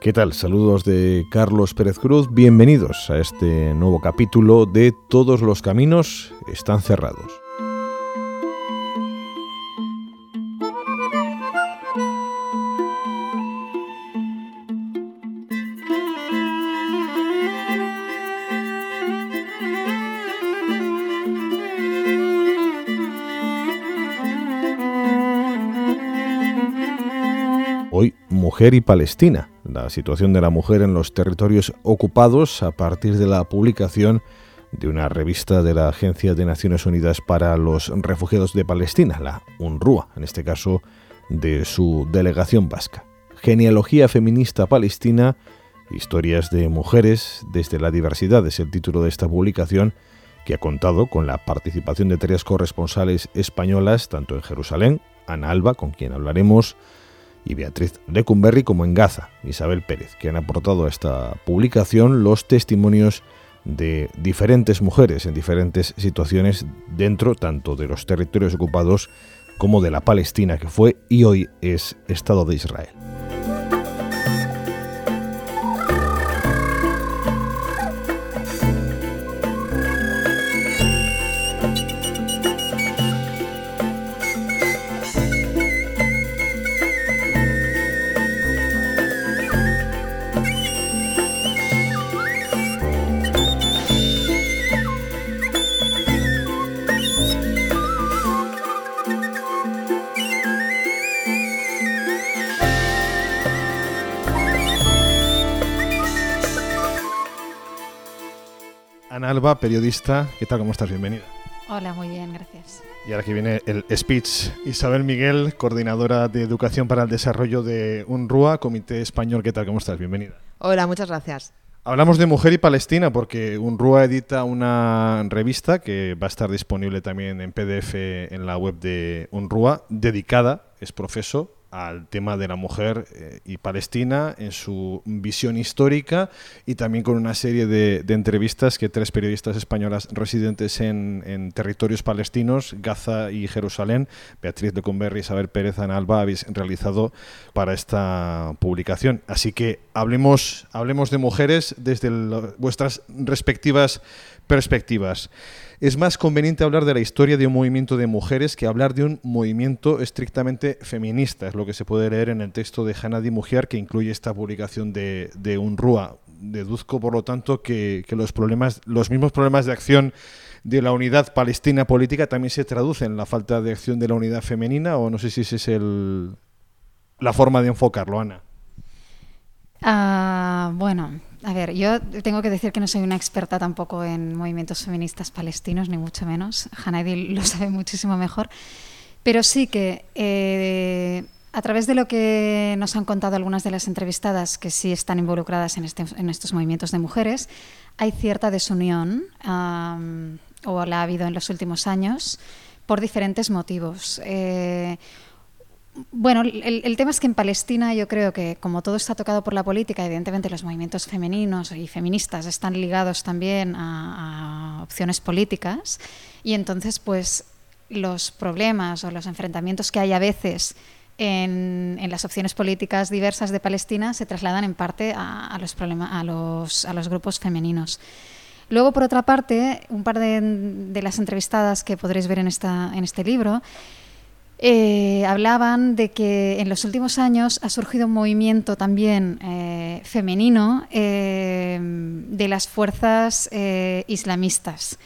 ¿Qué tal? Saludos de Carlos Pérez Cruz. Bienvenidos a este nuevo capítulo de Todos los caminos están cerrados. Mujer y Palestina la situación de la mujer en los territorios ocupados a partir de la publicación de una revista de la Agencia de Naciones Unidas para los Refugiados de Palestina, la UNRUA, en este caso de su delegación vasca. Genealogía feminista palestina, historias de mujeres desde la diversidad es el título de esta publicación que ha contado con la participación de tres corresponsales españolas, tanto en Jerusalén, Ana Alba, con quien hablaremos, y Beatriz Lecumberri como en Gaza, Isabel Pérez, que han aportado a esta publicación los testimonios de diferentes mujeres en diferentes situaciones dentro tanto de los territorios ocupados como de la Palestina que fue y hoy es Estado de Israel. Alba, periodista. ¿Qué tal? ¿Cómo estás? Bienvenida. Hola, muy bien, gracias. Y ahora que viene el speech, Isabel Miguel, coordinadora de Educación para el Desarrollo de UNRUA, Comité Español. ¿Qué tal? ¿Cómo estás? Bienvenida. Hola, muchas gracias. Hablamos de mujer y Palestina porque UNRUA edita una revista que va a estar disponible también en PDF en la web de UNRUA, dedicada, es profeso, al tema de la mujer eh, y Palestina en su visión histórica y también con una serie de, entrevistas que tres periodistas españolas residentes en, territorios palestinos, Gaza y Jerusalén, Beatriz de Conberri y Isabel Pérez Analba, habéis realizado para esta publicación. Así que hablemos, hablemos de mujeres desde vuestras respectivas perspectivas. Es más conveniente hablar de la historia de un movimiento de mujeres que hablar de un movimiento estrictamente feminista, lo que se puede leer en el texto de Hanadi Mujer que incluye esta publicación de, de UNRUA. Deduzco, por lo tanto, que, los, problemas, los mismos problemas de acción de la unidad palestina política también se traducen en la falta de acción de la unidad femenina, o no sé si esa es el, la forma de enfocarlo, Ana. Ah, bueno, a ver, yo tengo que decir que no soy una experta tampoco en movimientos feministas palestinos, ni mucho menos. Hanaidi lo sabe muchísimo mejor. Pero sí que eh, a través de lo que nos han contado algunas de las entrevistadas que sí están involucradas en, este, estos movimientos de mujeres, hay cierta desunión, o la ha habido en los últimos años, por diferentes motivos. Eh, bueno, el, tema es que en Palestina yo creo que como todo está tocado por la política, evidentemente los movimientos femeninos y feministas están ligados también a, opciones políticas y entonces pues los problemas o los enfrentamientos que hay a veces en, las opciones políticas diversas de Palestina se trasladan en parte a, los, a, los, a los grupos femeninos. Luego, por otra parte, un par de, de las entrevistadas que podréis ver en, esta, en este libro eh, hablaban de que en los últimos años ha surgido un movimiento también eh, femenino eh, de las fuerzas islamistas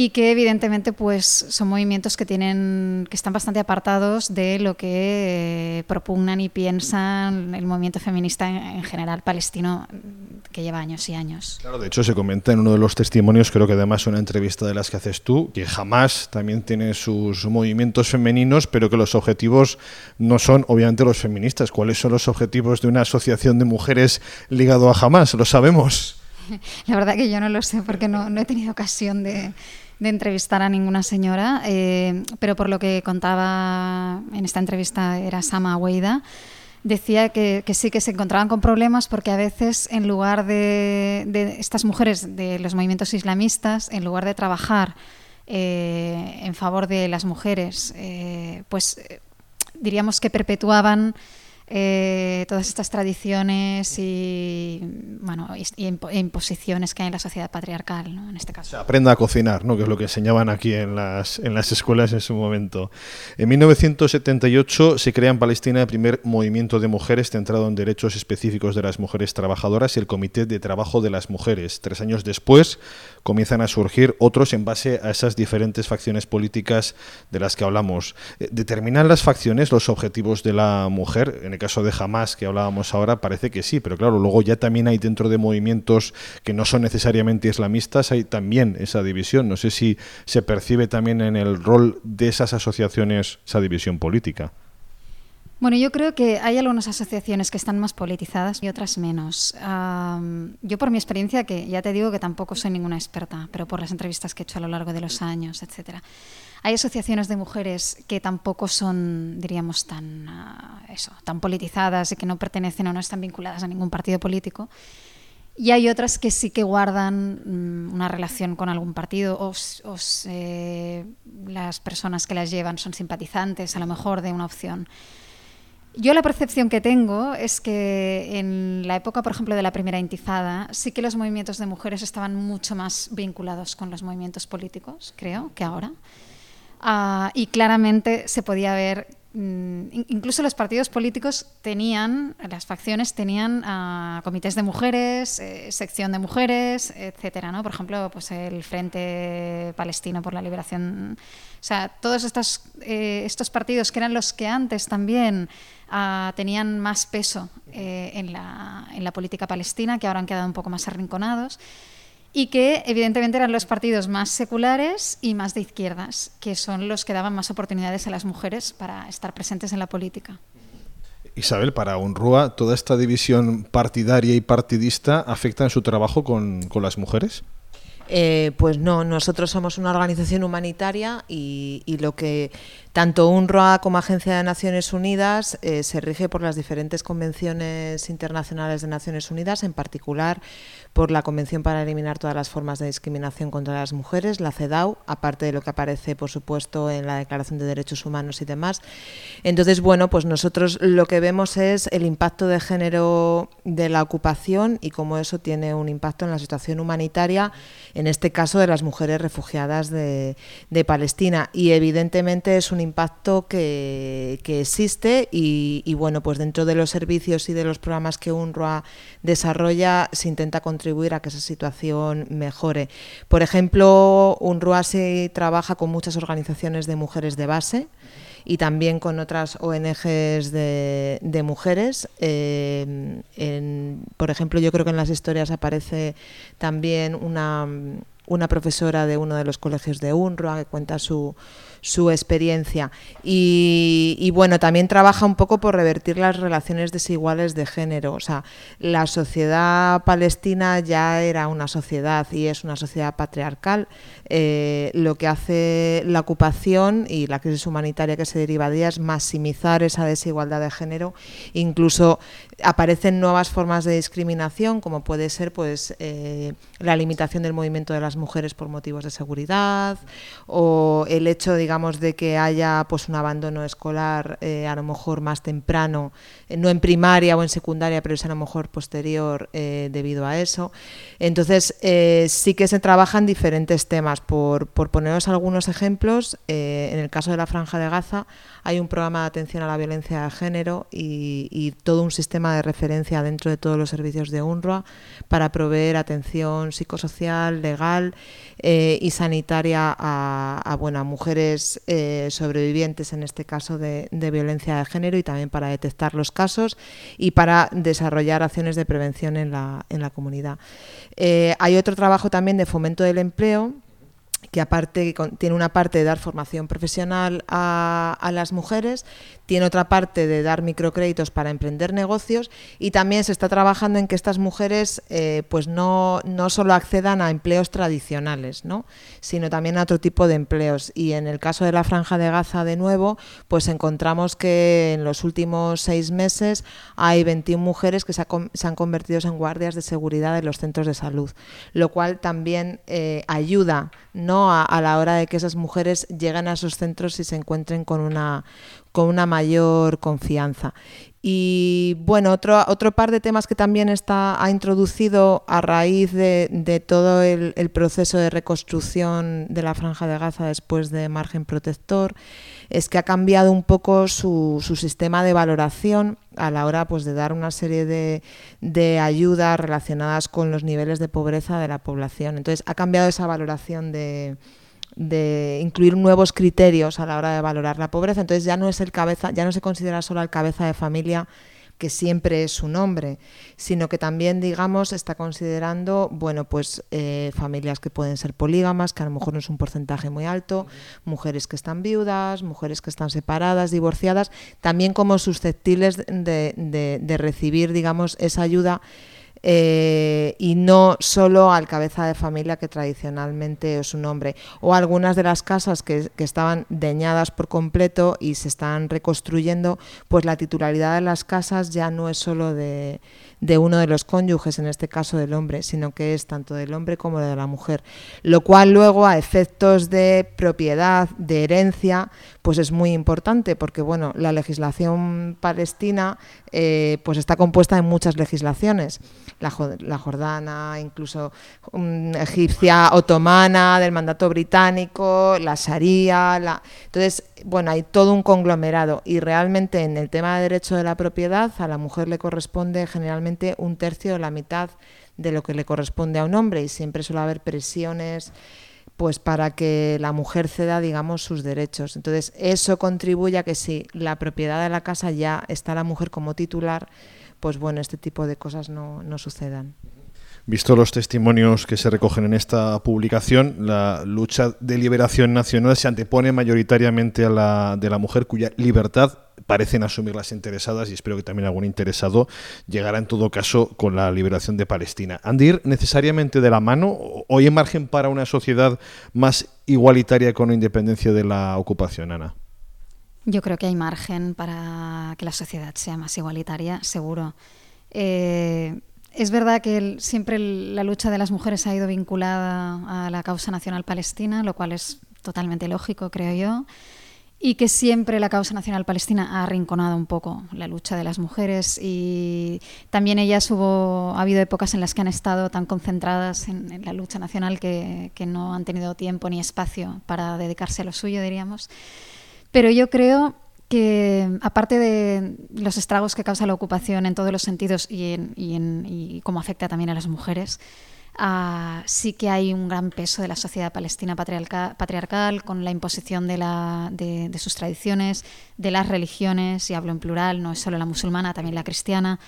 y que evidentemente pues son movimientos que tienen que están bastante apartados de lo que propugnan y piensan el movimiento feminista en general palestino que lleva años y años. Claro, de hecho se comenta en uno de los testimonios, creo que además una entrevista de las que haces tú, que jamás también tiene sus movimientos femeninos, pero que los objetivos no son obviamente los feministas. ¿Cuáles son los objetivos de una asociación de mujeres ligado a jamás? Lo sabemos. La verdad que yo no lo sé porque no, no he tenido ocasión de, de entrevistar a ninguna señora, eh, pero por lo que contaba en esta entrevista era Sama Weida, decía que, sí que se encontraban con problemas porque a veces en lugar de, estas mujeres de los movimientos islamistas, en lugar de trabajar eh, en favor de las mujeres, eh, pues diríamos que perpetuaban eh, todas estas tradiciones y bueno y, imposiciones que hay en la sociedad patriarcal, en este caso. aprenda a cocinar, ¿no? que es lo que enseñaban aquí en las, en las escuelas en su momento. En 1978 se crea en Palestina el primer movimiento de mujeres centrado en derechos específicos de las mujeres trabajadoras y el Comité de Trabajo de las Mujeres. Tres años después comienzan a surgir otros en base a esas diferentes facciones políticas de las que hablamos. Eh, ¿Determinan las facciones los objetivos de la mujer? En caso de Hamas que hablábamos ahora parece que sí, pero claro, luego ya también hay dentro de movimientos que no son necesariamente islamistas, hay también esa división. No sé si se percibe también en el rol de esas asociaciones esa división política. Bueno, yo creo que hay algunas asociaciones que están más politizadas y otras menos. yo por mi experiencia, que ya te digo que tampoco soy ninguna experta, pero por las entrevistas que he hecho a lo largo de los años, etcétera, hay asociaciones de mujeres que tampoco son, diríamos, tan, ah, eso, tan politizadas y que no pertenecen o no están vinculadas a ningún partido político. Y hay otras que sí que guardan mm, una relación con algún partido o, las personas que las llevan son simpatizantes a lo mejor de una opción. Yo la percepción que tengo es que en la época, por ejemplo, de la primera intifada, sí que los movimientos de mujeres estaban mucho más vinculados con los movimientos políticos, creo, que ahora. Ah, y claramente se podía ver mm, incluso los partidos políticos tenían, las facciones tenían uh, comités de mujeres, eh, sección de mujeres, etcétera, ¿no? Por ejemplo, pues el Frente Palestino por la Liberación. O sea, todos estos, eh, estos partidos que eran los que antes también uh, tenían más peso eh, en, la, en la política palestina, que ahora han quedado un poco más arrinconados y que evidentemente eran los partidos más seculares y más de izquierdas, que son los que daban más oportunidades a las mujeres para estar presentes en la política. Isabel, para UNRUA, ¿toda esta división partidaria y partidista afecta en su trabajo con, con las mujeres? Eh, pues no, nosotros somos una organización humanitaria y, lo que tanto UNRWA como Agencia de Naciones Unidas eh, se rige por las diferentes convenciones internacionales de Naciones Unidas, en particular por la Convención para eliminar todas las formas de discriminación contra las mujeres, la CEDAW, aparte de lo que aparece, por supuesto, en la Declaración de Derechos Humanos y demás. Entonces, bueno, pues nosotros lo que vemos es el impacto de género de la ocupación y cómo eso tiene un impacto en la situación humanitaria en este caso de las mujeres refugiadas de, Palestina. Y evidentemente es un impacto que, existe y, bueno, pues dentro de los servicios y de los programas que UNRWA desarrolla se intenta contribuir a que esa situación mejore. Por ejemplo, UNRWA se trabaja con muchas organizaciones de mujeres de base y también con otras ONGs de, mujeres. Eh, por ejemplo, yo creo que en las historias aparece también una, una profesora de uno de los colegios de UNRWA que cuenta su, su experiencia. Y, bueno, también trabaja un poco por revertir las relaciones desiguales de género. O sea, la sociedad palestina ya era una sociedad y es una sociedad patriarcal. Eh, lo que hace la ocupación y la crisis humanitaria que se deriva de ella es maximizar esa desigualdad de género. Incluso aparecen nuevas formas de discriminación, como puede ser pues eh, la limitación del movimiento de las mujeres por motivos de seguridad o el hecho, digamos, de que haya pues un abandono escolar eh, a lo mejor más temprano, no en primaria o en secundaria, pero es a lo mejor posterior debido a eso. Entonces sí que se trabajan diferentes temas por, poneros algunos ejemplos, eh, en el caso de la Franja de Gaza hay un programa de atención a la violencia de género y, todo un sistema de referencia dentro de todos los servicios de UNRWA para proveer atención psicosocial, legal eh, y sanitaria a, bueno, mujeres eh, sobrevivientes, en este caso de, violencia de género, y también para detectar los casos y para desarrollar acciones de prevención en la, en la comunidad. hay otro trabajo también de fomento del empleo que aparte tiene una parte de dar formación profesional a, a, las mujeres, tiene otra parte de dar microcréditos para emprender negocios y también se está trabajando en que estas mujeres eh, pues no, no solo accedan a empleos tradicionales, ¿no? sino también a otro tipo de empleos. Y en el caso de la Franja de Gaza, de nuevo, pues encontramos que en los últimos seis meses hay 21 mujeres que se, han convertido en guardias de seguridad en los centros de salud, lo cual también eh, ayuda ¿no? A, la hora de que esas mujeres lleguen a esos centros y se encuentren con una, con una mayor confianza. Y bueno, otro, otro par de temas que también está, ha introducido a raíz de, todo el, proceso de reconstrucción de la franja de Gaza después de margen protector es que ha cambiado un poco su, su sistema de valoración a la hora pues, de dar una serie de, de ayudas relacionadas con los niveles de pobreza de la población. Entonces ha cambiado esa valoración de de incluir nuevos criterios a la hora de valorar la pobreza. Entonces ya no es el cabeza, ya no se considera solo el cabeza de familia que siempre es su nombre, sino que también, digamos, está considerando, bueno, pues eh, familias que pueden ser polígamas, que a lo mejor no es un porcentaje muy alto, mujeres que están viudas, mujeres que están separadas, divorciadas, también como susceptibles de, de, de recibir, digamos, esa ayuda eh, y no solo al cabeza de familia que tradicionalmente es un hombre. O algunas de las casas que, que, estaban deñadas por completo y se están reconstruyendo, pues la titularidad de las casas ya no es solo de, de uno de los cónyuges, en este caso del hombre, sino que es tanto del hombre como de la mujer. Lo cual luego a efectos de propiedad, de herencia, pues es muy importante porque bueno, la legislación palestina eh, pues está compuesta de muchas legislaciones, la, la jordana, incluso um, egipcia, otomana, del mandato británico, la sharia, la... entonces bueno, hay todo un conglomerado y realmente en el tema de derecho de la propiedad a la mujer le corresponde generalmente un tercio o la mitad de lo que le corresponde a un hombre y siempre suele haber presiones pues para que la mujer ceda, digamos, sus derechos. Entonces, eso contribuye a que si la propiedad de la casa ya está la mujer como titular, pues bueno, este tipo de cosas no, no sucedan. Visto los testimonios que se recogen en esta publicación, la lucha de liberación nacional se antepone mayoritariamente a la de la mujer cuya libertad parecen asumir las interesadas y espero que también algún interesado llegará en todo caso con la liberación de Palestina. ¿Han de ir necesariamente de la mano o hay margen para una sociedad más igualitaria con independencia de la ocupación, Ana? Yo creo que hay margen para que la sociedad sea más igualitaria, seguro. Eh, es verdad que siempre la lucha de las mujeres ha ido vinculada a la causa nacional palestina, lo cual es totalmente lógico, creo yo, y que siempre la causa nacional palestina ha arrinconado un poco la lucha de las mujeres y también ellas hubo, ha habido épocas en las que han estado tan concentradas en, la lucha nacional que, que no han tenido tiempo ni espacio para dedicarse a lo suyo, diríamos. Pero yo creo que aparte de los estragos que causa la ocupación en todos los sentidos y, en, cómo afecta también a las mujeres, uh, sí que hay un gran peso de la sociedad palestina patriarcal, con la imposición de, sus tradiciones, de las religiones, y hablo en plural, no es solo la musulmana, también la cristiana.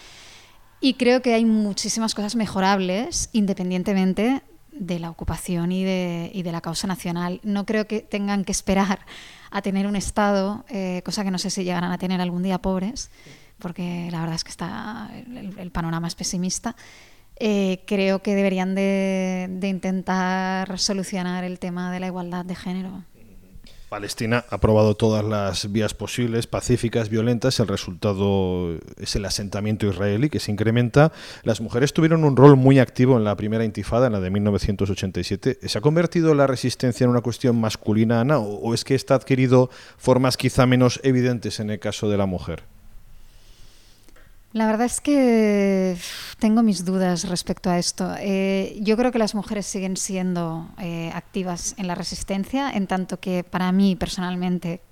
Y creo que hay muchísimas cosas mejorables independientemente de la ocupación y de la causa nacional. No creo que tengan que esperar a tener un Estado, eh, cosa que no sé si llegarán a tener algún día pobres, porque la verdad es que está el, panorama es pesimista. Eh, creo que deberían de, de intentar solucionar el tema de la igualdad de género. Palestina ha probado todas las vías posibles, pacíficas, violentas. El resultado es el asentamiento israelí que se incrementa. Las mujeres tuvieron un rol muy activo en la primera intifada, en la de 1987. ¿Se ha convertido la resistencia en una cuestión masculina, Ana, o es que está adquirido formas quizá menos evidentes en el caso de la mujer? La verdad es que tengo mis dudas respecto a esto. Eh, yo creo que las mujeres siguen siendo eh, activas en la resistencia, en tanto que para mí personalmente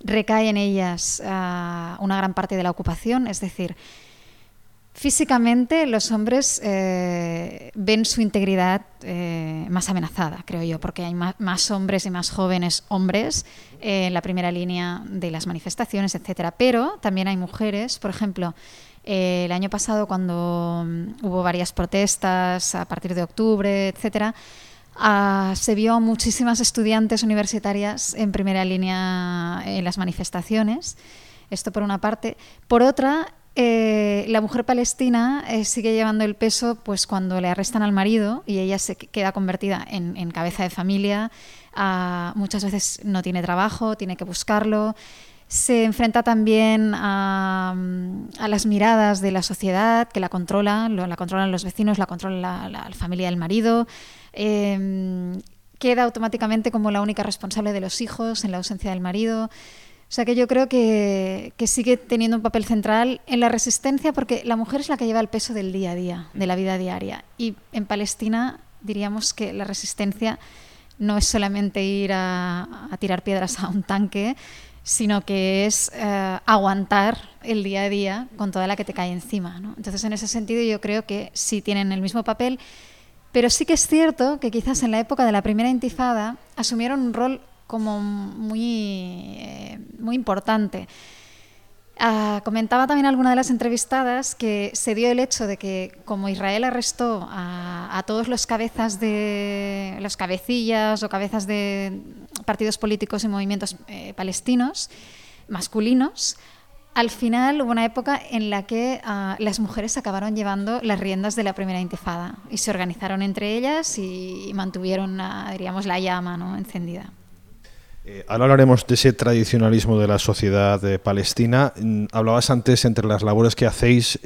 recae en ellas uh, una gran parte de la ocupación, es decir, Físicamente los hombres eh, ven su integridad eh, más amenazada, creo yo, porque hay más, hombres y más jóvenes hombres eh, en la primera línea de las manifestaciones, etcétera. Pero también hay mujeres, por ejemplo, el año pasado cuando um, hubo varias protestas a partir de octubre, etcétera, Ah, se vio a muchísimas estudiantes universitarias en primera línea en las manifestaciones. Esto por una parte. Por otra, eh, la mujer palestina eh, sigue llevando el peso pues cuando le arrestan al marido y ella se queda convertida en, cabeza de familia. Ah, muchas veces no tiene trabajo, tiene que buscarlo. Se enfrenta también a, las miradas de la sociedad que la controlan, la controlan los vecinos, la controla la, familia del marido. Em, queda automáticamente como la única responsable de los hijos en la ausencia del marido. O sea que yo creo que, sigue teniendo un papel central en la resistencia porque la mujer es la que lleva el peso del día a día, de la vida diaria. Y en Palestina diríamos que la resistencia no es solamente ir a, tirar piedras a un tanque, sino que es eh, aguantar el día a día con toda la que te cae encima. Entonces, en ese sentido, yo creo que sí tienen el mismo papel, pero sí que es cierto que quizás en la época de la primera intifada asumieron un rol como muy, eh, muy importante. Ah, comentaba también alguna de las entrevistadas que se dio el hecho de que como Israel arrestó a, todos los cabezas de los cabecillas o cabezas de partidos políticos y movimientos eh, palestinos masculinos, al final hubo una época en la que ah, las mujeres acabaron llevando las riendas de la primera intifada y se organizaron entre ellas y, mantuvieron, diríamos, la llama ¿no? encendida. Eh, ahora hablaremos de ese tradicionalismo de la sociedad eh, palestina. Mm, hablabas antes entre las labores que hacéis.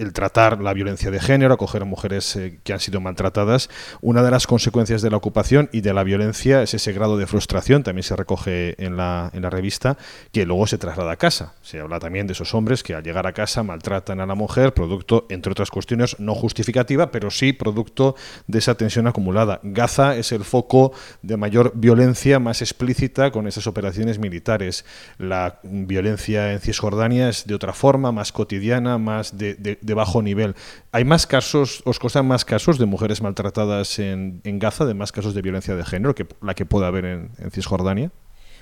El tratar la violencia de género, acoger a mujeres eh, que han sido maltratadas. Una de las consecuencias de la ocupación y de la violencia es ese grado de frustración, también se recoge en la, en la revista, que luego se traslada a casa. Se habla también de esos hombres que al llegar a casa maltratan a la mujer, producto, entre otras cuestiones, no justificativa, pero sí producto de esa tensión acumulada. Gaza es el foco de mayor violencia, más explícita con esas operaciones militares. La violencia en Cisjordania es de otra forma, más cotidiana, más de bajo nivel. ¿Hay más casos, os costan más casos de mujeres maltratadas en, Gaza, de más casos de violencia de género que la que pueda haber en, Cisjordania?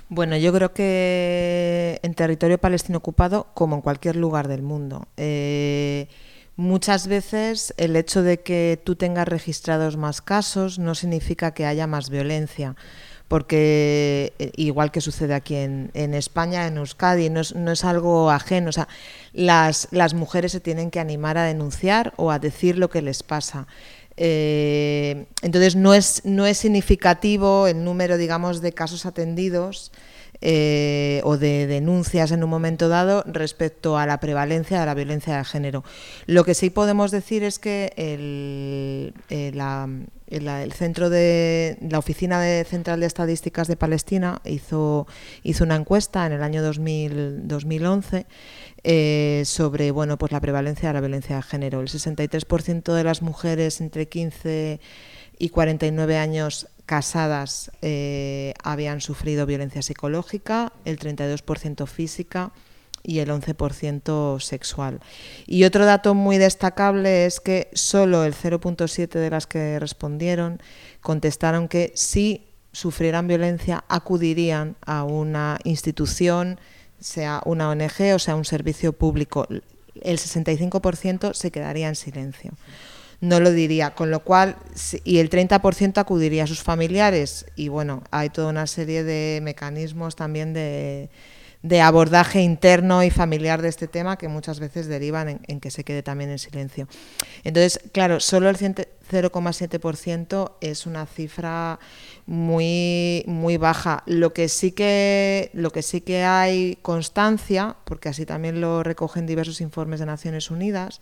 Bueno, yo creo que en territorio palestino ocupado, como en cualquier lugar del mundo, eh, muchas veces el hecho de que tú tengas registrados más casos no significa que haya más violencia porque eh, igual que sucede aquí en, España, en Euskadi, no es, algo ajeno. O sea, las, las, mujeres se tienen que animar a denunciar o a decir lo que les pasa. Eh, entonces no es, no es significativo el número, digamos, de casos atendidos eh, o de denuncias en un momento dado respecto a la prevalencia de la violencia de género. Lo que sí podemos decir es que el, la, el centro de la oficina de central de estadísticas de Palestina hizo hizo una encuesta en el año 2011 eh, sobre bueno pues la prevalencia de la violencia de género. El 63% de las mujeres entre 15 y 49 años casadas eh, habían sufrido violencia psicológica el 32% física y el 11% sexual. Y otro dato muy destacable es que solo el 0.7 de las que respondieron contestaron que si sufrieran violencia acudirían a una institución, sea una ONG o sea un servicio público. El 65% se quedaría en silencio. No lo diría, con lo cual, y el 30% acudiría a sus familiares. Y bueno, hay toda una serie de mecanismos también de, de abordaje interno y familiar de este tema que muchas veces derivan en, que se quede también en silencio. Entonces, claro, solo el 0,7% es una cifra muy, muy baja. Lo que, sí que, lo que sí que hay constancia, porque así también lo recogen diversos informes de Naciones Unidas,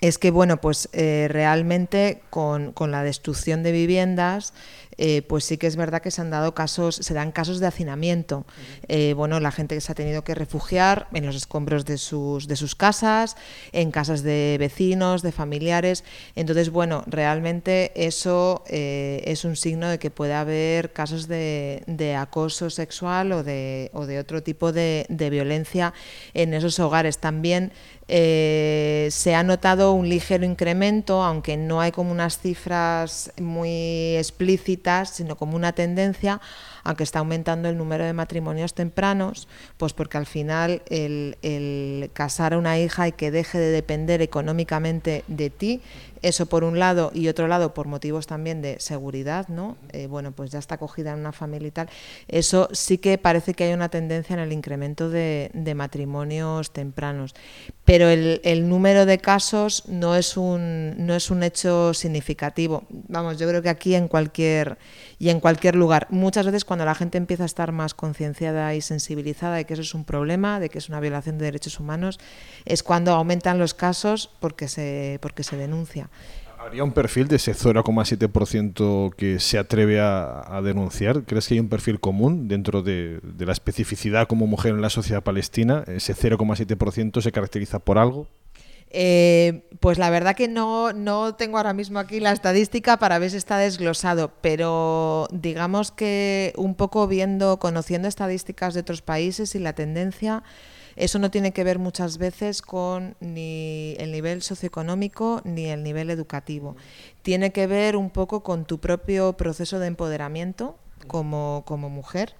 es que bueno, pues eh, realmente con, con, la destrucción de viviendas eh, pues sí que es verdad que se han dado casos, se dan casos de hacinamiento. Eh, bueno, la gente que se ha tenido que refugiar en los escombros de sus, de sus casas, en casas de vecinos, de familiares. Entonces, bueno, realmente eso eh, es un signo de que puede haber casos de, acoso sexual o de, o de otro tipo de, de violencia en esos hogares. También se ha notado un ligero incremento, aunque no hay como unas cifras muy explícitas sino como una tendencia aunque está aumentando el número de matrimonios tempranos, pues porque al final el, el casar a una hija y que deje de depender económicamente de ti eso por un lado y otro lado por motivos también de seguridad, ¿no? Eh, bueno, pues ya está acogida en una familia y tal. Eso sí que parece que hay una tendencia en el incremento de, matrimonios tempranos. Pero el, el, número de casos no es, un, no es un hecho significativo. Vamos, yo creo que aquí en cualquier y en cualquier lugar. Muchas veces cuando la gente empieza a estar más concienciada y sensibilizada de que eso es un problema, de que es una violación de derechos humanos, es cuando aumentan los casos porque se, porque se denuncia. ¿Habría un perfil de ese 0,7% que se atreve a, denunciar? ¿Crees que hay un perfil común dentro de, de la especificidad como mujer en la sociedad palestina? ¿Ese 0,7% se caracteriza por algo? Eh, pues la verdad que no, no tengo ahora mismo aquí la estadística para ver si está desglosado, pero digamos que un poco viendo, conociendo estadísticas de otros países y la tendencia, eso no tiene que ver muchas veces con ni el nivel socioeconómico ni el nivel educativo. Tiene que ver un poco con tu propio proceso de empoderamiento como, como mujer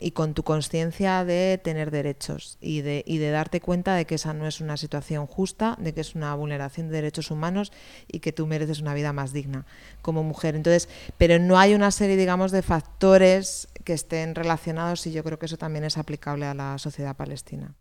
y con tu conciencia de tener derechos y de, y de darte cuenta de que esa no es una situación justa, de que es una vulneración de derechos humanos y que tú mereces una vida más digna como mujer. Entonces, pero no hay una serie, digamos, de factores que estén relacionados y yo creo que eso también es aplicable a la sociedad palestina.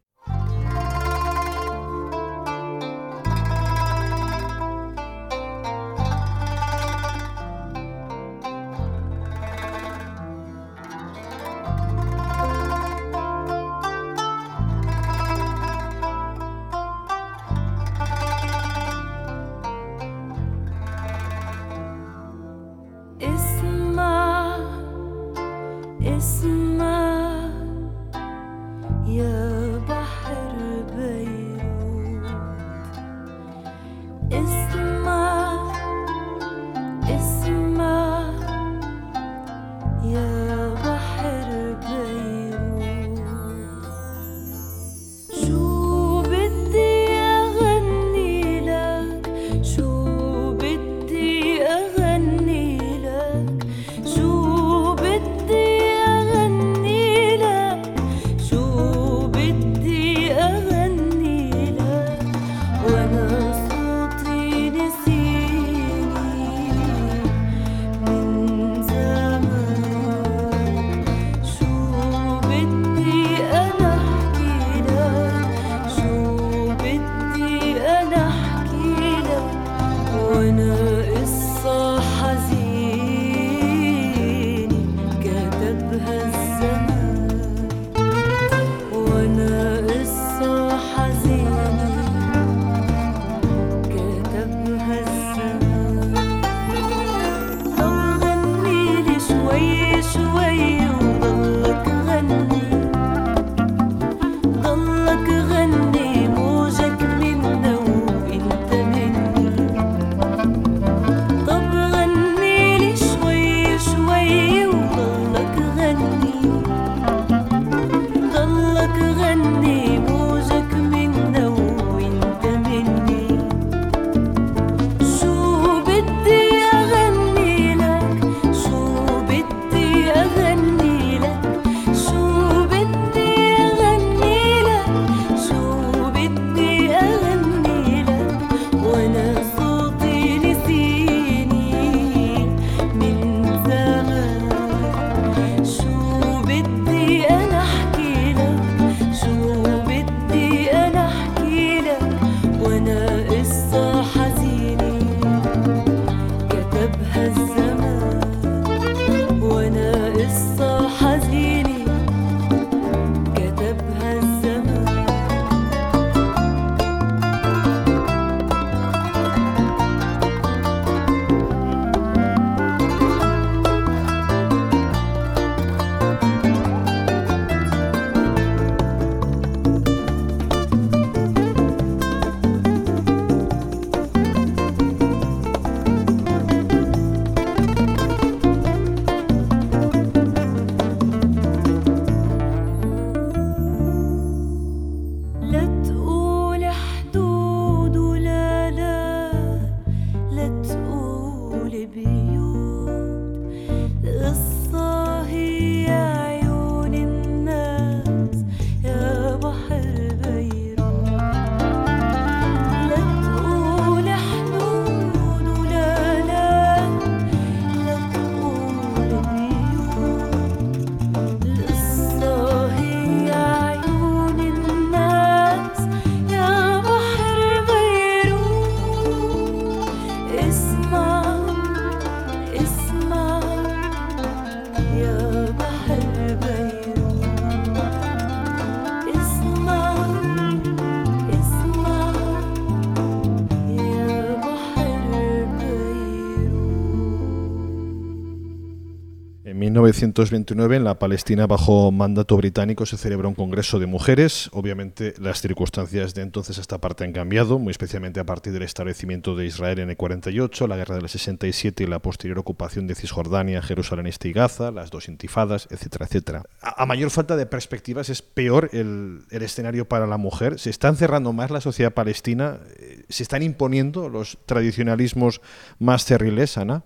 1929, en la Palestina bajo mandato británico, se celebró un congreso de mujeres. Obviamente, las circunstancias de entonces a esta parte han cambiado, muy especialmente a partir del establecimiento de Israel en el 48, la guerra del 67 y la posterior ocupación de Cisjordania, Jerusalén Este y Gaza, las dos intifadas, etcétera, etcétera. A, mayor falta de perspectivas, es peor el, escenario para la mujer. Se está encerrando más la sociedad palestina, eh, se están imponiendo los tradicionalismos más cerriles, Ana.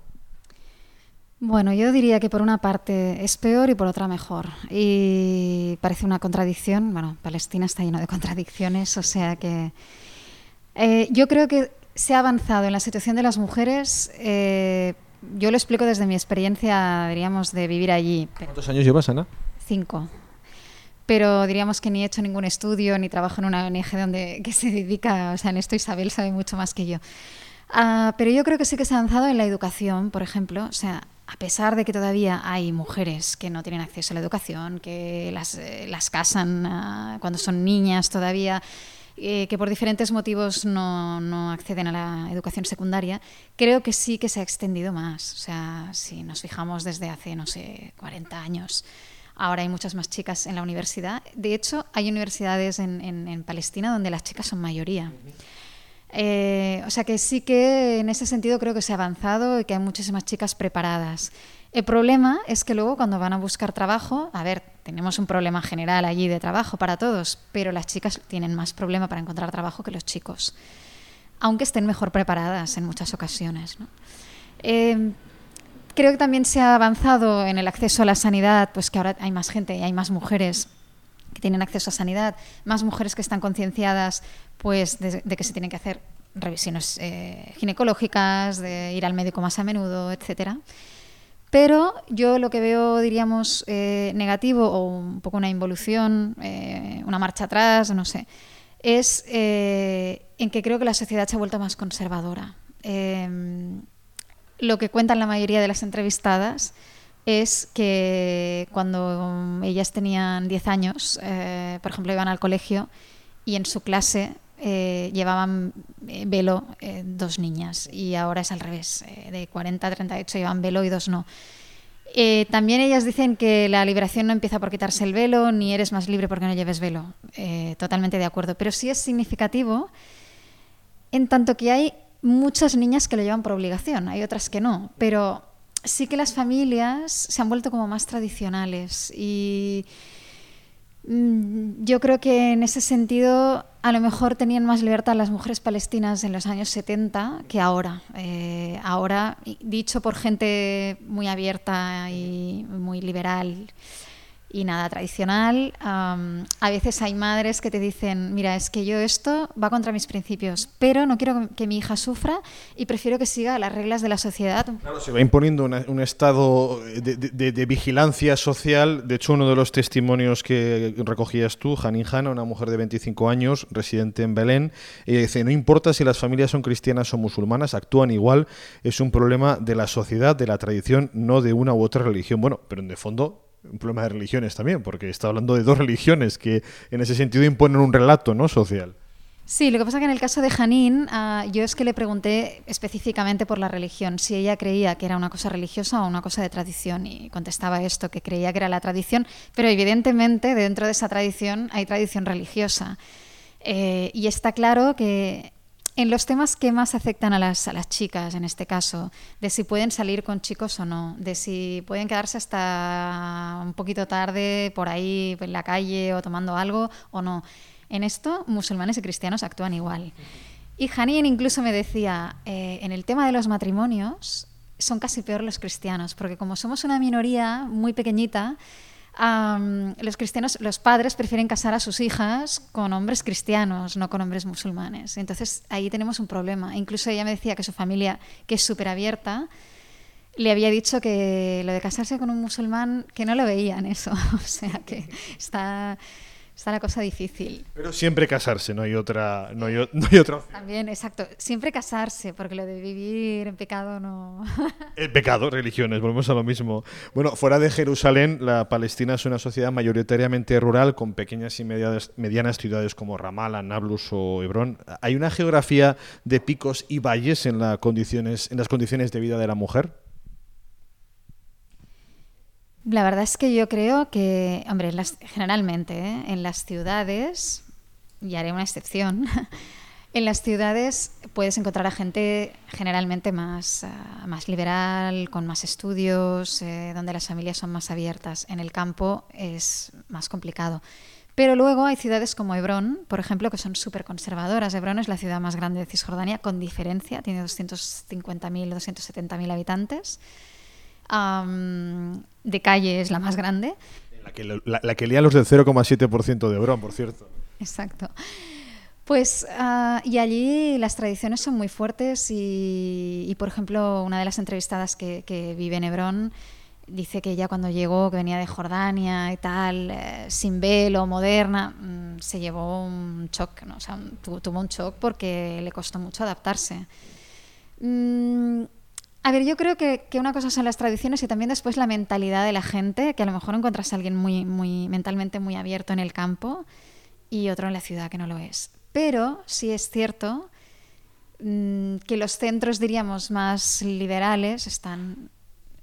Bueno, yo diría que por una parte es peor y por otra mejor. Y parece una contradicción. Bueno, Palestina está lleno de contradicciones, o sea que eh, yo creo que se ha avanzado en la situación de las mujeres. Eh, yo lo explico desde mi experiencia, diríamos, de vivir allí. ¿Cuántos años llevas, Ana? Cinco. Pero diríamos que ni he hecho ningún estudio ni trabajo en una ONG donde que se dedica, o sea, en esto Isabel sabe mucho más que yo. Ah, pero yo creo que sí que se ha avanzado en la educación, por ejemplo. O sea, a pesar de que todavía hay mujeres que no tienen acceso a la educación, que las, eh, casan ah, cuando son niñas todavía, eh, que por diferentes motivos no, acceden a la educación secundaria, creo que sí que se ha extendido más. O sea, si nos fijamos desde hace, no sé, 40 años, ahora hay muchas más chicas en la universidad. De hecho, hay universidades en, Palestina donde las chicas son mayoría. Eh, o sea que sí que en ese sentido creo que se ha avanzado y que hay muchísimas chicas preparadas. El problema es que luego cuando van a buscar trabajo, a ver, tenemos un problema general allí de trabajo para todos, pero las chicas tienen más problema para encontrar trabajo que los chicos, aunque estén mejor preparadas en muchas ocasiones. Eh, creo que también se ha avanzado en el acceso a la sanidad, pues que ahora hay más gente y hay más mujeres que tienen acceso a sanidad, más mujeres que están concienciadas pues de, que se tienen que hacer revisiones eh, ginecológicas, de ir al médico más a menudo, etcétera. Pero yo lo que veo, diríamos, eh, negativo o un poco una involución, eh, una marcha atrás, no sé, es en que creo que la sociedad se ha vuelto más conservadora. Em, lo que cuentan la mayoría de las entrevistadas es que cuando ellas tenían 10 años, por ejemplo, iban al colegio y en su clase eh, llevaban eh, velo eh, dos niñas y ahora es al revés, de 40 a 38 llevan velo y dos no. también ellas dicen que la liberación no empieza por quitarse el velo, ni eres más libre porque no lleves velo. totalmente de acuerdo. Pero sí es significativo en tanto que hay muchas niñas que lo llevan por obligación, hay otras que no. Pero sí que las familias se han vuelto como más tradicionales y Mm, yo creo que en ese sentido a lo mejor tenían más libertad las mujeres palestinas en los años 70 que ahora. Eh, ahora, dicho por gente muy abierta y muy liberal y nada tradicional. a veces hay madres que te dicen, mira, es que yo esto va contra mis principios, pero no quiero que mi hija sufra y prefiero que siga las reglas de la sociedad. Claro, se va imponiendo un estado de, vigilancia social. De hecho, uno de los testimonios que recogías tú, Janin Hanna, una mujer de 25 años, residente en Belén, dice, no importa si las familias son cristianas o musulmanas, actúan igual, es un problema de la sociedad, de la tradición, no de una u otra religión. Bueno, pero en de fondo un problema de religiones también, porque está hablando de dos religiones que en ese sentido imponen un relato ¿no? social. Sí, lo que pasa es que en el caso de Janine, ah, yo es que le pregunté específicamente por la religión, si ella creía que era una cosa religiosa o una cosa de tradición, y contestaba esto, que creía que era la tradición, pero evidentemente dentro de esa tradición hay tradición religiosa. Eh, y está claro que en los temas que más afectan a las, a las chicas, en este caso, de si pueden salir con chicos o no, de si pueden quedarse hasta un poquito tarde por ahí en la calle o tomando algo o no. En esto, musulmanes y cristianos actúan igual. Y Janine incluso me decía, eh, en el tema de los matrimonios, son casi peor los cristianos, porque como somos una minoría muy pequeñita, los cristianos, los padres prefieren casar a sus hijas con hombres cristianos, no con hombres musulmanes. Entonces ahí tenemos un problema. Incluso ella me decía que su familia, que es súper abierta, le había dicho que lo de casarse con un musulmán, que no lo veían eso. o sea que está está la cosa difícil. Pero siempre casarse, no hay otra, no hay, no hay otra También, exacto. Siempre casarse, porque lo de vivir en pecado no. El pecado, religiones, volvemos a lo mismo. Bueno, fuera de Jerusalén, la Palestina es una sociedad mayoritariamente rural, con pequeñas y medianas, medianas ciudades como Ramallah, Nablus o Hebrón. ¿Hay una geografía de picos y valles en, condiciones, en las condiciones de vida de la mujer? La verdad es que yo creo que, hombre, generalmente ¿eh? en las ciudades, y haré una excepción, en las ciudades puedes encontrar a gente generalmente más, ah, más liberal, con más estudios, eh, donde las familias son más abiertas. En el campo es más complicado. Pero luego hay ciudades como Hebrón, por ejemplo, que son súper conservadoras. Hebrón es la ciudad más grande de Cisjordania, con diferencia, tiene 250.000 o 270.000 habitantes. De calle es la más grande. La que, la, que lía los del 0,7% de Hebrón, por cierto. Exacto. Pues, ah, y allí las tradiciones son muy fuertes y, por ejemplo, una de las entrevistadas que, que vive en Hebrón dice que ella cuando llegó, que venía de Jordania y tal, eh, sin velo, moderna, mm, se llevó un shock, ¿no? o sea, tuvo un shock porque le costó mucho adaptarse. Mm, a ver, yo creo que, que, una cosa son las tradiciones y también después la mentalidad de la gente, que a lo mejor encuentras a alguien muy, muy mentalmente muy abierto en el campo y otro en la ciudad que no lo es. Pero sí es cierto mm, que los centros, diríamos, más liberales están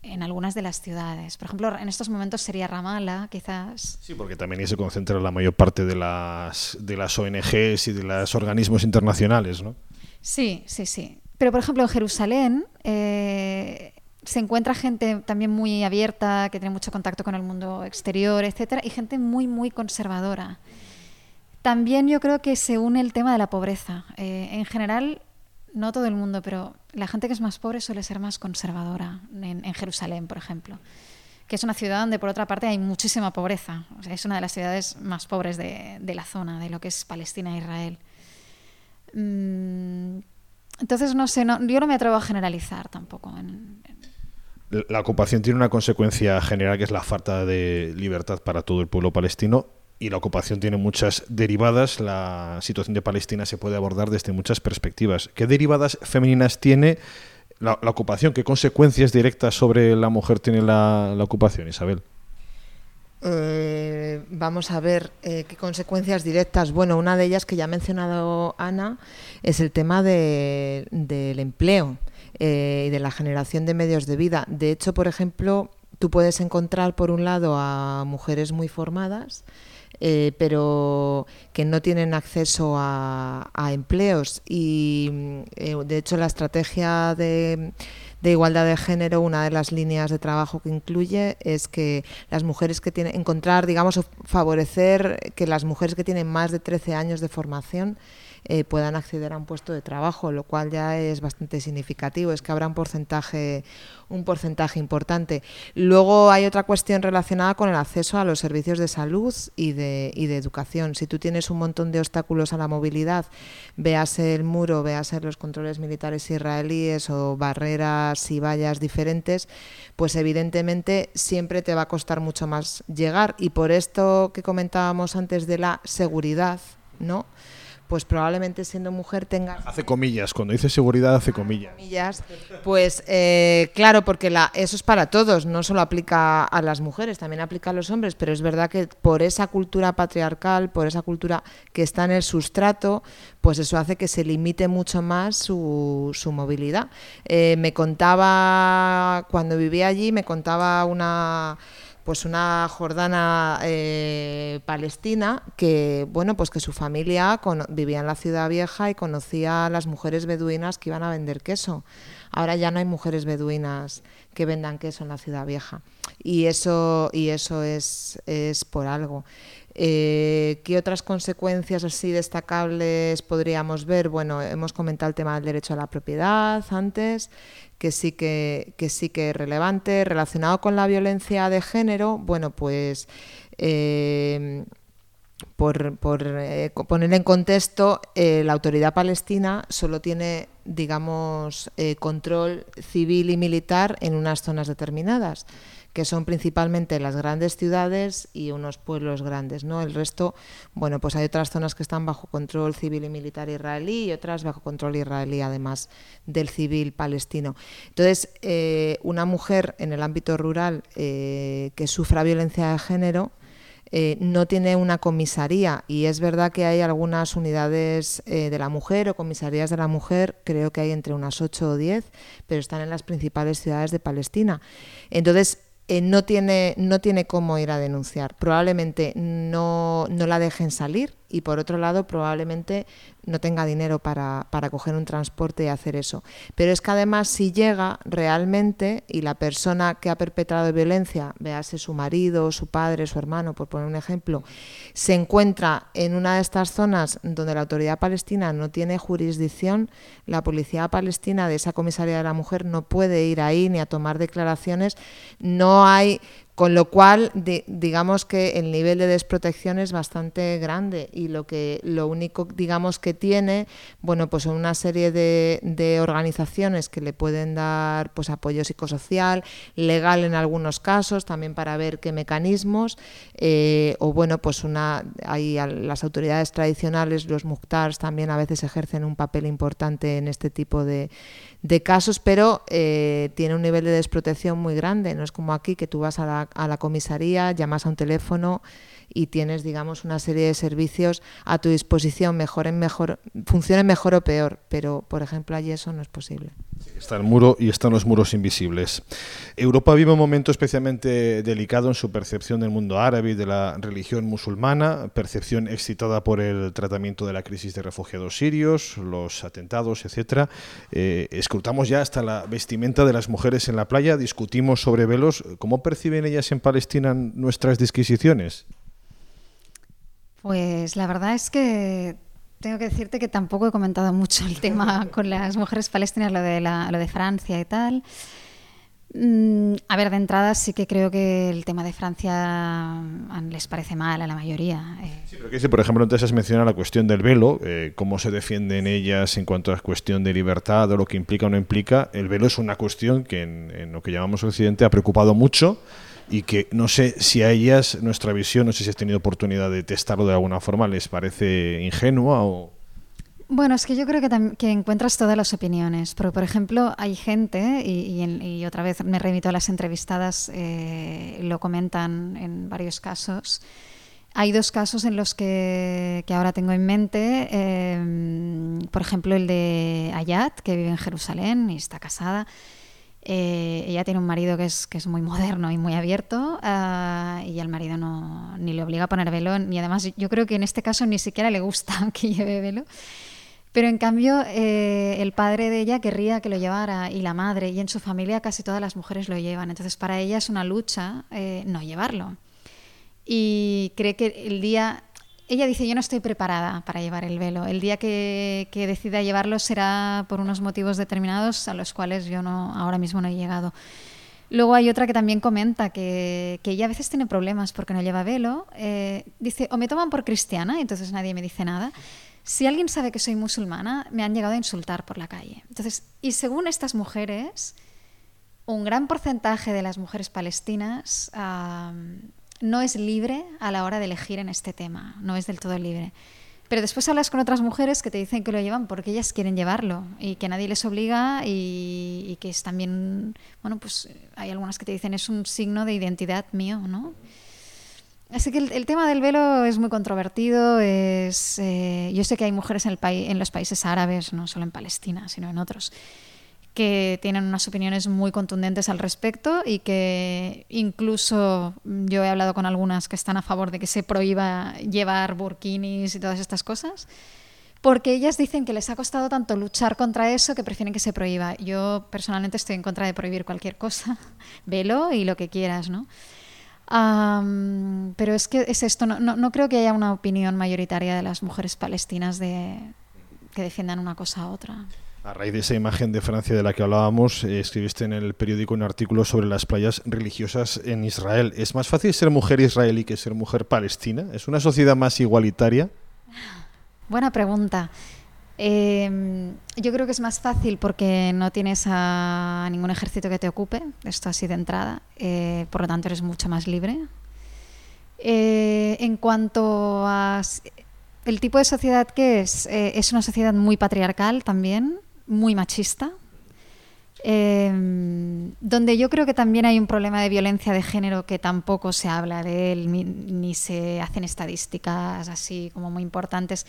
en algunas de las ciudades. Por ejemplo, en estos momentos sería Ramala, quizás. Sí, porque también ahí se concentra la mayor parte de las, de las ONGs y de los organismos internacionales, ¿no? Sí, sí, sí. Pero, por ejemplo, en Jerusalén eh, se encuentra gente también muy abierta, que tiene mucho contacto con el mundo exterior, etcétera, y gente muy, muy conservadora. También yo creo que se une el tema de la pobreza. Eh, en general, no todo el mundo, pero la gente que es más pobre suele ser más conservadora, en, Jerusalén, por ejemplo, que es una ciudad donde, por otra parte, hay muchísima pobreza. es una de las ciudades más pobres de, la zona, de lo que es Palestina e Israel. Mm, entonces, no sé, yo no me atrevo a generalizar tampoco. La ocupación tiene una consecuencia general que es la falta de libertad para todo el pueblo palestino y la ocupación tiene muchas derivadas. La situación de Palestina se puede abordar desde muchas perspectivas. ¿Qué derivadas femeninas tiene la, ocupación? ¿Qué consecuencias directas sobre la mujer tiene la, ocupación, Isabel? Eh, vamos a ver eh, qué consecuencias directas. Bueno, una de ellas que ya ha mencionado Ana es el tema del empleo eh, y de la generación de medios de vida. De hecho, por ejemplo, tú puedes encontrar por un lado a mujeres muy formadas pero que no tienen acceso a, empleos. Y de hecho la estrategia de, igualdad de género, una de las líneas de trabajo que incluye es que las mujeres que tienen, encontrar, digamos, favorecer que las mujeres que tienen más de 13 años de formación eh, puedan acceder a un puesto de trabajo, lo cual ya es bastante significativo. Es que habrá un porcentaje, un porcentaje importante. Luego hay otra cuestión relacionada con el acceso a los servicios de salud y de, y de educación. Si tú tienes un montón de obstáculos a la movilidad, veas el muro, veas los controles militares israelíes o barreras y vallas diferentes, pues evidentemente siempre te va a costar mucho más llegar. Y por esto que comentábamos antes de la seguridad, ¿no? Pues probablemente siendo mujer tenga... Hace comillas, cuando dice seguridad hace comillas. comillas pues eh, claro, porque la, eso es para todos, no solo aplica a las mujeres, también aplica a los hombres, pero es verdad que por esa cultura patriarcal, por esa cultura que está en el sustrato, pues eso hace que se limite mucho más su, su movilidad. Eh, me contaba, cuando vivía allí, me contaba una pues una jordana eh, palestina que bueno pues que su familia vivía en la ciudad vieja y conocía a las mujeres beduinas que iban a vender queso. Ahora ya no hay mujeres beduinas que vendan queso en la ciudad vieja. Y eso y eso es, es por algo eh, ¿Qué otras consecuencias así destacables podríamos ver? Bueno, hemos comentado el tema del derecho a la propiedad antes, que sí que, sí que es relevante. Relacionado con la violencia de género, bueno, pues eh, por, eh, poner en contexto, eh, la autoridad palestina solo tiene, digamos, control civil y militar en unas zonas determinadas que son principalmente las grandes ciudades y unos pueblos grandes, ¿no? El resto, bueno, pues hay otras zonas que están bajo control civil y militar israelí y otras bajo control israelí, además del civil palestino. Entonces, eh, una mujer en el ámbito rural eh, que sufra violencia de género, eh, no tiene una comisaría y es verdad que hay algunas unidades de la mujer o comisarías de la mujer, creo que hay entre unas 8 o 10, pero están en las principales ciudades de Palestina. Entonces, eh, no, tiene, no tiene cómo ir a denunciar. Probablemente no, no la dejen salir y por otro lado probablemente no tenga dinero para, para, coger un transporte y hacer eso. Pero es que además si llega realmente y la persona que ha perpetrado violencia, véase su marido, su padre, su hermano, por poner un ejemplo, se encuentra en una de estas zonas donde la autoridad palestina no tiene jurisdicción, la policía palestina de esa comisaría de la mujer no puede ir ahí ni a tomar declaraciones, no hay con lo cual, digamos que el nivel de desprotección es bastante grande y lo que lo único, digamos, que tiene, bueno, pues son una serie de, organizaciones que le pueden dar pues apoyo psicosocial, legal en algunos casos, también para ver qué mecanismos, eh, o bueno, pues una, hay las autoridades tradicionales, los muhtars también a veces ejercen un papel importante en este tipo de de casos, pero eh, tiene un nivel de desprotección muy grande. No es como aquí que tú vas a la, a la comisaría, llamas a un teléfono y tienes, digamos, una serie de servicios a tu disposición, mejor mejor, funcionen mejor o peor, pero, por ejemplo, allí eso no es posible. Está el muro y están los muros invisibles. Europa vive un momento especialmente delicado en su percepción del mundo árabe y de la religión musulmana, percepción excitada por el tratamiento de la crisis de refugiados sirios, los atentados, etcétera. Eh, escrutamos ya hasta la vestimenta de las mujeres en la playa, discutimos sobre velos. ¿Cómo perciben ellas en Palestina nuestras disquisiciones? Pues la verdad es que tengo que decirte que tampoco he comentado mucho el tema con las mujeres palestinas, lo de, lo de Francia y tal. Mm, a ver, de entrada sí que creo que el tema de Francia mm, les parece mal a la mayoría. Eh. Sí, pero que por ejemplo, antes has mencionado la cuestión del velo, eh, cómo se defienden ellas en cuanto a la cuestión de libertad o lo que implica o no implica. El velo es una cuestión que en, en lo que llamamos Occidente ha preocupado mucho y que no sé si a ellas nuestra visión, no sé si has tenido oportunidad de testarlo de alguna forma, les parece ingenua o... Bueno, es que yo creo que, que encuentras todas las opiniones, pero por ejemplo hay gente, y, otra vez me remito a las entrevistadas, eh, lo comentan en varios casos, hay dos casos en los que, que ahora tengo en mente, eh, por ejemplo el de Ayat, que vive en Jerusalén y está casada, eh, ella tiene un marido que es, que es muy moderno y muy abierto uh, y el marido no, ni le obliga a poner velo y además yo creo que en este caso ni siquiera le gusta que lleve velo. Pero en cambio eh, el padre de ella querría que lo llevara y la madre y en su familia casi todas las mujeres lo llevan. Entonces para ella es una lucha eh, no llevarlo. Y cree que el día ella dice, yo no estoy preparada para llevar el velo. El día que, decida llevarlo será por unos motivos determinados a los cuales yo no, ahora mismo no he llegado. Luego hay otra que también comenta que, ella a veces tiene problemas porque no lleva velo. Eh, dice, o me toman por cristiana, entonces nadie me dice nada. Si alguien sabe que soy musulmana, me han llegado a insultar por la calle. Entonces, y según estas mujeres, un gran porcentaje de las mujeres palestinas no es libre a la hora de elegir en este tema, no es del todo libre. Pero después hablas con otras mujeres que te dicen que lo llevan porque ellas quieren llevarlo y que nadie les obliga y, que es también, bueno, pues hay algunas que te dicen es un signo de identidad mío, ¿no? Así que el, tema del velo es muy controvertido. Es, eh, yo sé que hay mujeres en, el en los países árabes, no solo en Palestina, sino en otros, que tienen unas opiniones muy contundentes al respecto y que incluso yo he hablado con algunas que están a favor de que se prohíba llevar burkinis y todas estas cosas, porque ellas dicen que les ha costado tanto luchar contra eso que prefieren que se prohíba. Yo personalmente estoy en contra de prohibir cualquier cosa, velo y lo que quieras, ¿no? pero es que es esto, no, no, creo que haya una opinión mayoritaria de las mujeres palestinas de que defiendan una cosa a otra. A raíz de esa imagen de Francia de la que hablábamos, eh, escribiste en el periódico un artículo sobre las playas religiosas en Israel. ¿Es más fácil ser mujer israelí que ser mujer palestina? ¿Es una sociedad más igualitaria? Buena pregunta. Em, yo creo que es más fácil porque no tienes a ningún ejército que te ocupe, esto así de entrada, eh, por lo tanto eres mucho más libre. Eh, en cuanto a el tipo de sociedad que es, es una sociedad muy patriarcal también, muy machista, em, donde yo creo que también hay un problema de violencia de género que tampoco se habla de él ni, se hacen estadísticas así como muy importantes,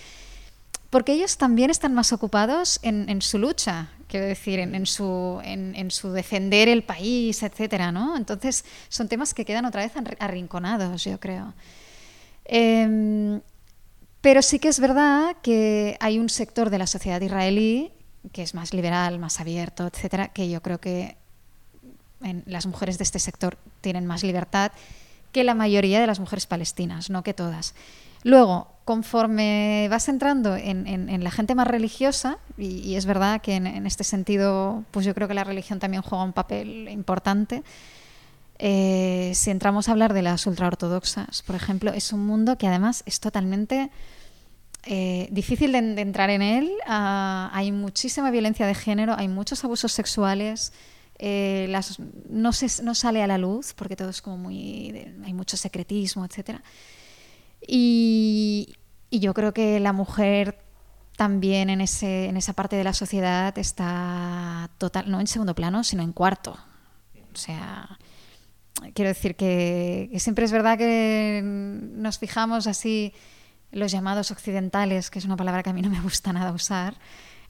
porque ellos también están más ocupados en, su lucha quiero decir, en, su, en, su defender el país, etcétera, ¿no? Entonces, son temas que quedan otra vez arrinconados, yo creo. Em, pero sí que es verdad que hay un sector de la sociedad israelí que es más liberal, más abierto, etcétera, que yo creo que las mujeres de este sector tienen más libertad que la mayoría de las mujeres palestinas, no que todas. Luego, conforme vas entrando en, la gente más religiosa, y, es verdad que en, este sentido, pues yo creo que la religión también juega un papel importante, eh, si entramos a hablar de las ultraortodoxas, por ejemplo, es un mundo que además es totalmente eh, difícil de, entrar en él. Ah, hay muchísima violencia de género, hay muchos abusos sexuales. Eh, las, no, se, no sale a la luz porque todo es como muy. hay mucho secretismo, etcétera. Y, yo creo que la mujer también en, ese, en esa parte de la sociedad está total, no en segundo plano, sino en cuarto. O sea, quiero decir que, siempre es verdad que nos fijamos así los llamados occidentales, que es una palabra que a mí no me gusta nada usar,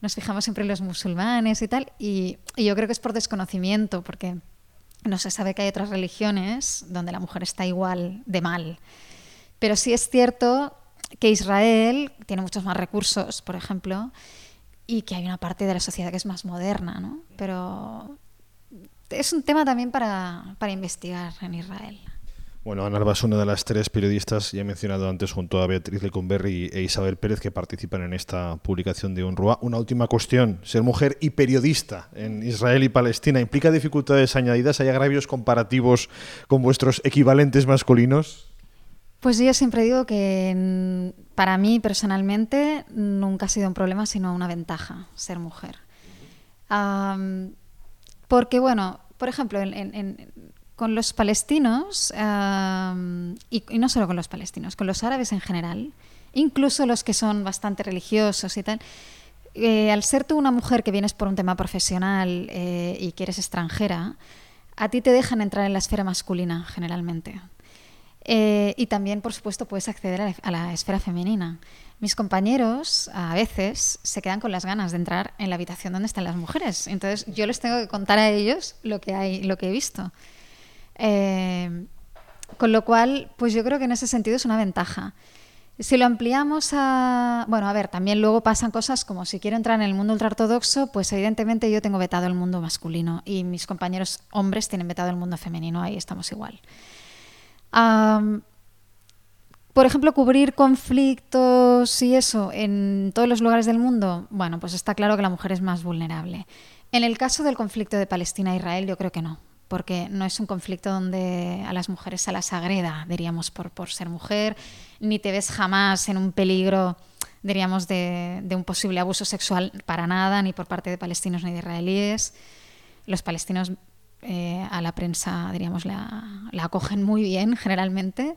nos fijamos siempre en los musulmanes y tal, y, y yo creo que es por desconocimiento, porque no se sabe que hay otras religiones donde la mujer está igual de mal. Pero sí es cierto que Israel tiene muchos más recursos, por ejemplo, y que hay una parte de la sociedad que es más moderna, ¿no? Pero es un tema también para, para investigar en Israel. Bueno, Ana Alba es una de las tres periodistas, ya he mencionado antes, junto a Beatriz Lecumberri e Isabel Pérez, que participan en esta publicación de UNRWA. Una última cuestión. Ser mujer y periodista en Israel y Palestina, ¿implica dificultades añadidas? ¿Hay agravios comparativos con vuestros equivalentes masculinos? Pues yo siempre digo que para mí personalmente nunca ha sido un problema, sino una ventaja ser mujer. porque, bueno, por ejemplo, con los palestinos, y, no solo con los palestinos, con los árabes en general, incluso los que son bastante religiosos y tal, eh, al ser tú una mujer que vienes por un tema profesional eh, y que eres extranjera, a ti te dejan entrar en la esfera masculina generalmente. Eh, y también, por supuesto, puedes acceder a la, esfera femenina. Mis compañeros a veces se quedan con las ganas de entrar en la habitación donde están las mujeres. Entonces yo les tengo que contar a ellos lo que, hay, lo que he visto. Eh, con lo cual, pues yo creo que en ese sentido es una ventaja. Si lo ampliamos a... Bueno, a ver, también luego pasan cosas como si quiero entrar en el mundo ultraortodoxo, pues evidentemente yo tengo vetado el mundo masculino y mis compañeros hombres tienen vetado el mundo femenino, ahí estamos igual por ejemplo, cubrir conflictos y eso en todos los lugares del mundo, bueno, pues está claro que la mujer es más vulnerable. En el caso del conflicto de Palestina-Israel, yo creo que no, porque no es un conflicto donde a las mujeres se las agreda, diríamos, por, por ser mujer, ni te ves jamás en un peligro, diríamos, de, un posible abuso sexual para nada, ni por parte de palestinos ni de israelíes. Los palestinos eh, a la prensa, diríamos, la, acogen muy bien generalmente.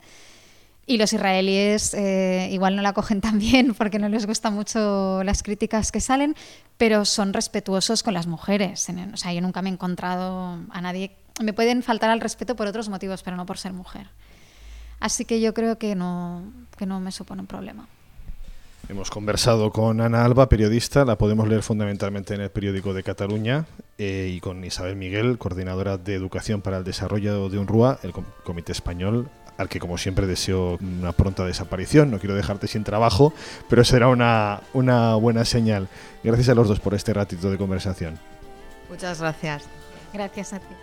Y los israelíes eh, igual no la acogen tan bien porque no les gustan mucho las críticas que salen, pero son respetuosos con las mujeres. O sea, yo nunca me he encontrado a nadie... Me pueden faltar al respeto por otros motivos, pero no por ser mujer. Así que yo creo que no, que no me supone un problema. Hemos conversado con Ana Alba, periodista, la podemos leer fundamentalmente en el periódico de Cataluña, eh, y con Isabel Miguel, coordinadora de Educación para el Desarrollo de UNRUA, el Comité Español, al que como siempre deseo una pronta desaparición. No quiero dejarte sin trabajo, pero será una, una buena señal. Gracias a los dos por este ratito de conversación. Muchas gracias. Gracias a ti.